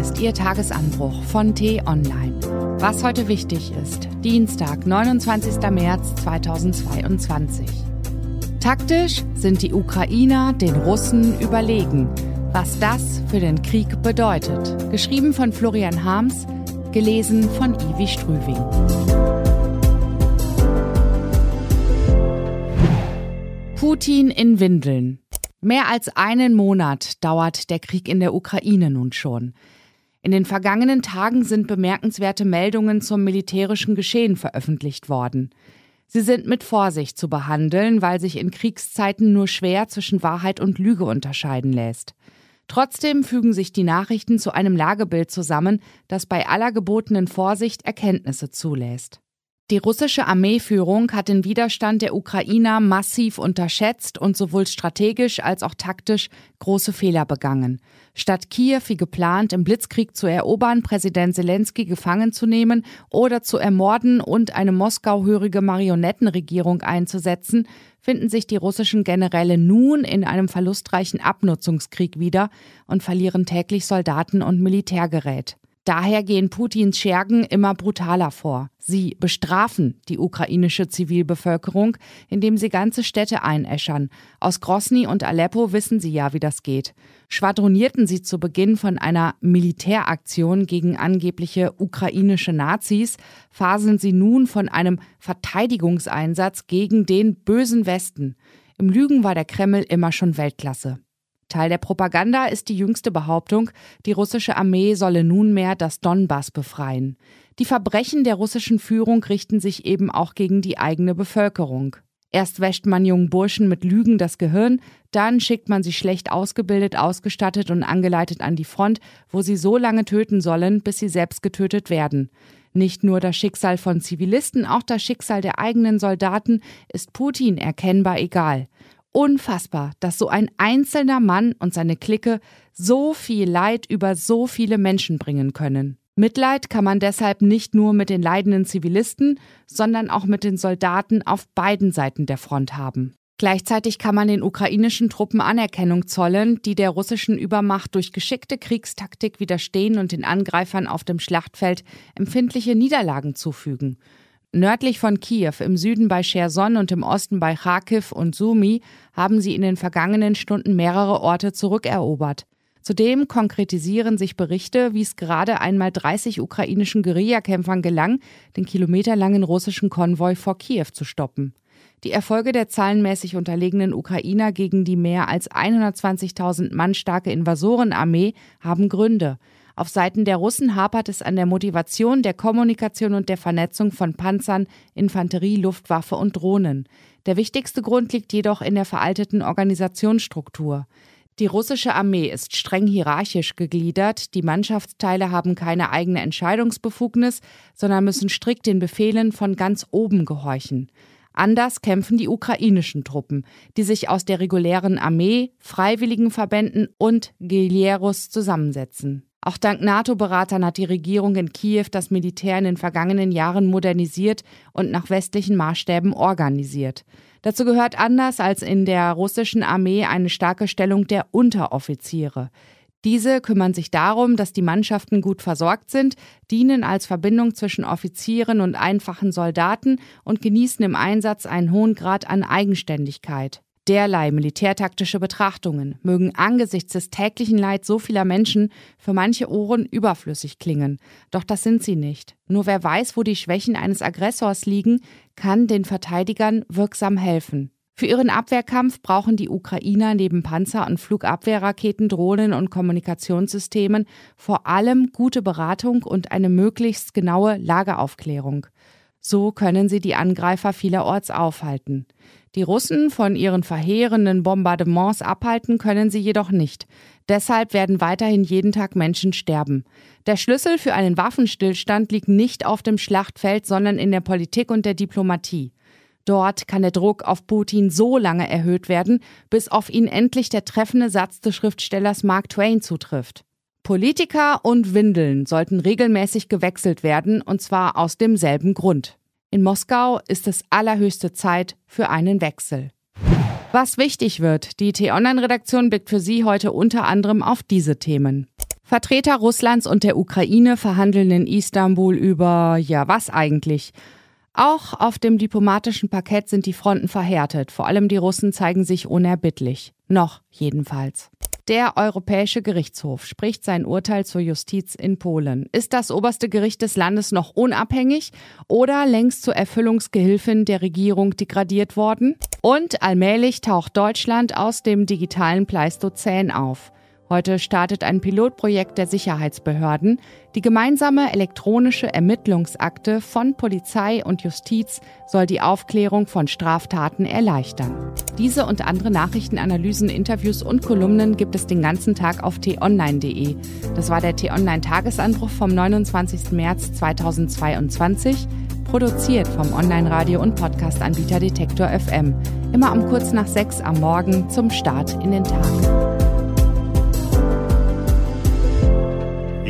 ist Ihr Tagesanbruch von T-Online. Was heute wichtig ist, Dienstag, 29. März 2022. Taktisch sind die Ukrainer den Russen überlegen. Was das für den Krieg bedeutet. Geschrieben von Florian Harms, gelesen von Ivi Strüving. Putin in Windeln. Mehr als einen Monat dauert der Krieg in der Ukraine nun schon. In den vergangenen Tagen sind bemerkenswerte Meldungen zum militärischen Geschehen veröffentlicht worden. Sie sind mit Vorsicht zu behandeln, weil sich in Kriegszeiten nur schwer zwischen Wahrheit und Lüge unterscheiden lässt. Trotzdem fügen sich die Nachrichten zu einem Lagebild zusammen, das bei aller gebotenen Vorsicht Erkenntnisse zulässt. Die russische Armeeführung hat den Widerstand der Ukrainer massiv unterschätzt und sowohl strategisch als auch taktisch große Fehler begangen. Statt Kiew wie geplant im Blitzkrieg zu erobern, Präsident Zelensky gefangen zu nehmen oder zu ermorden und eine moskauhörige Marionettenregierung einzusetzen, finden sich die russischen Generäle nun in einem verlustreichen Abnutzungskrieg wieder und verlieren täglich Soldaten und Militärgerät. Daher gehen Putins Schergen immer brutaler vor. Sie bestrafen die ukrainische Zivilbevölkerung, indem sie ganze Städte einäschern. Aus Grosny und Aleppo wissen sie ja, wie das geht. Schwadronierten sie zu Beginn von einer Militäraktion gegen angebliche ukrainische Nazis, faseln sie nun von einem Verteidigungseinsatz gegen den bösen Westen. Im Lügen war der Kreml immer schon Weltklasse. Teil der Propaganda ist die jüngste Behauptung, die russische Armee solle nunmehr das Donbass befreien. Die Verbrechen der russischen Führung richten sich eben auch gegen die eigene Bevölkerung. Erst wäscht man jungen Burschen mit Lügen das Gehirn, dann schickt man sie schlecht ausgebildet, ausgestattet und angeleitet an die Front, wo sie so lange töten sollen, bis sie selbst getötet werden. Nicht nur das Schicksal von Zivilisten, auch das Schicksal der eigenen Soldaten ist Putin erkennbar egal. Unfassbar, dass so ein einzelner Mann und seine Clique so viel Leid über so viele Menschen bringen können. Mitleid kann man deshalb nicht nur mit den leidenden Zivilisten, sondern auch mit den Soldaten auf beiden Seiten der Front haben. Gleichzeitig kann man den ukrainischen Truppen Anerkennung zollen, die der russischen Übermacht durch geschickte Kriegstaktik widerstehen und den Angreifern auf dem Schlachtfeld empfindliche Niederlagen zufügen. Nördlich von Kiew, im Süden bei Cherson und im Osten bei Kharkiv und Sumy haben sie in den vergangenen Stunden mehrere Orte zurückerobert. Zudem konkretisieren sich Berichte, wie es gerade einmal 30 ukrainischen Guerillakämpfern gelang, den kilometerlangen russischen Konvoi vor Kiew zu stoppen. Die Erfolge der zahlenmäßig unterlegenen Ukrainer gegen die mehr als 120.000 Mann starke Invasorenarmee haben Gründe. Auf Seiten der Russen hapert es an der Motivation, der Kommunikation und der Vernetzung von Panzern, Infanterie, Luftwaffe und Drohnen. Der wichtigste Grund liegt jedoch in der veralteten Organisationsstruktur. Die russische Armee ist streng hierarchisch gegliedert, die Mannschaftsteile haben keine eigene Entscheidungsbefugnis, sondern müssen strikt den Befehlen von ganz oben gehorchen. Anders kämpfen die ukrainischen Truppen, die sich aus der regulären Armee, Freiwilligenverbänden und Guerilleros zusammensetzen. Auch dank NATO-Beratern hat die Regierung in Kiew das Militär in den vergangenen Jahren modernisiert und nach westlichen Maßstäben organisiert. Dazu gehört anders als in der russischen Armee eine starke Stellung der Unteroffiziere. Diese kümmern sich darum, dass die Mannschaften gut versorgt sind, dienen als Verbindung zwischen Offizieren und einfachen Soldaten und genießen im Einsatz einen hohen Grad an Eigenständigkeit. Derlei militärtaktische Betrachtungen mögen angesichts des täglichen Leids so vieler Menschen für manche Ohren überflüssig klingen. Doch das sind sie nicht. Nur wer weiß, wo die Schwächen eines Aggressors liegen, kann den Verteidigern wirksam helfen. Für ihren Abwehrkampf brauchen die Ukrainer neben Panzer- und Flugabwehrraketen, Drohnen und Kommunikationssystemen vor allem gute Beratung und eine möglichst genaue Lageraufklärung. So können sie die Angreifer vielerorts aufhalten. Die Russen von ihren verheerenden Bombardements abhalten können sie jedoch nicht. Deshalb werden weiterhin jeden Tag Menschen sterben. Der Schlüssel für einen Waffenstillstand liegt nicht auf dem Schlachtfeld, sondern in der Politik und der Diplomatie. Dort kann der Druck auf Putin so lange erhöht werden, bis auf ihn endlich der treffende Satz des Schriftstellers Mark Twain zutrifft. Politiker und Windeln sollten regelmäßig gewechselt werden, und zwar aus demselben Grund. In Moskau ist es allerhöchste Zeit für einen Wechsel. Was wichtig wird, die T-Online-Redaktion blickt für Sie heute unter anderem auf diese Themen. Vertreter Russlands und der Ukraine verhandeln in Istanbul über, ja, was eigentlich? Auch auf dem diplomatischen Parkett sind die Fronten verhärtet. Vor allem die Russen zeigen sich unerbittlich. Noch jedenfalls. Der Europäische Gerichtshof spricht sein Urteil zur Justiz in Polen. Ist das oberste Gericht des Landes noch unabhängig oder längst zur Erfüllungsgehilfin der Regierung degradiert worden? Und allmählich taucht Deutschland aus dem digitalen Pleistozän auf. Heute startet ein Pilotprojekt der Sicherheitsbehörden. Die gemeinsame elektronische Ermittlungsakte von Polizei und Justiz soll die Aufklärung von Straftaten erleichtern. Diese und andere Nachrichtenanalysen, Interviews und Kolumnen gibt es den ganzen Tag auf t-online.de. Das war der T-Online-Tagesanbruch vom 29. März 2022, produziert vom Online-Radio- und Podcast-Anbieter Detektor FM. Immer um kurz nach sechs am Morgen zum Start in den Tag.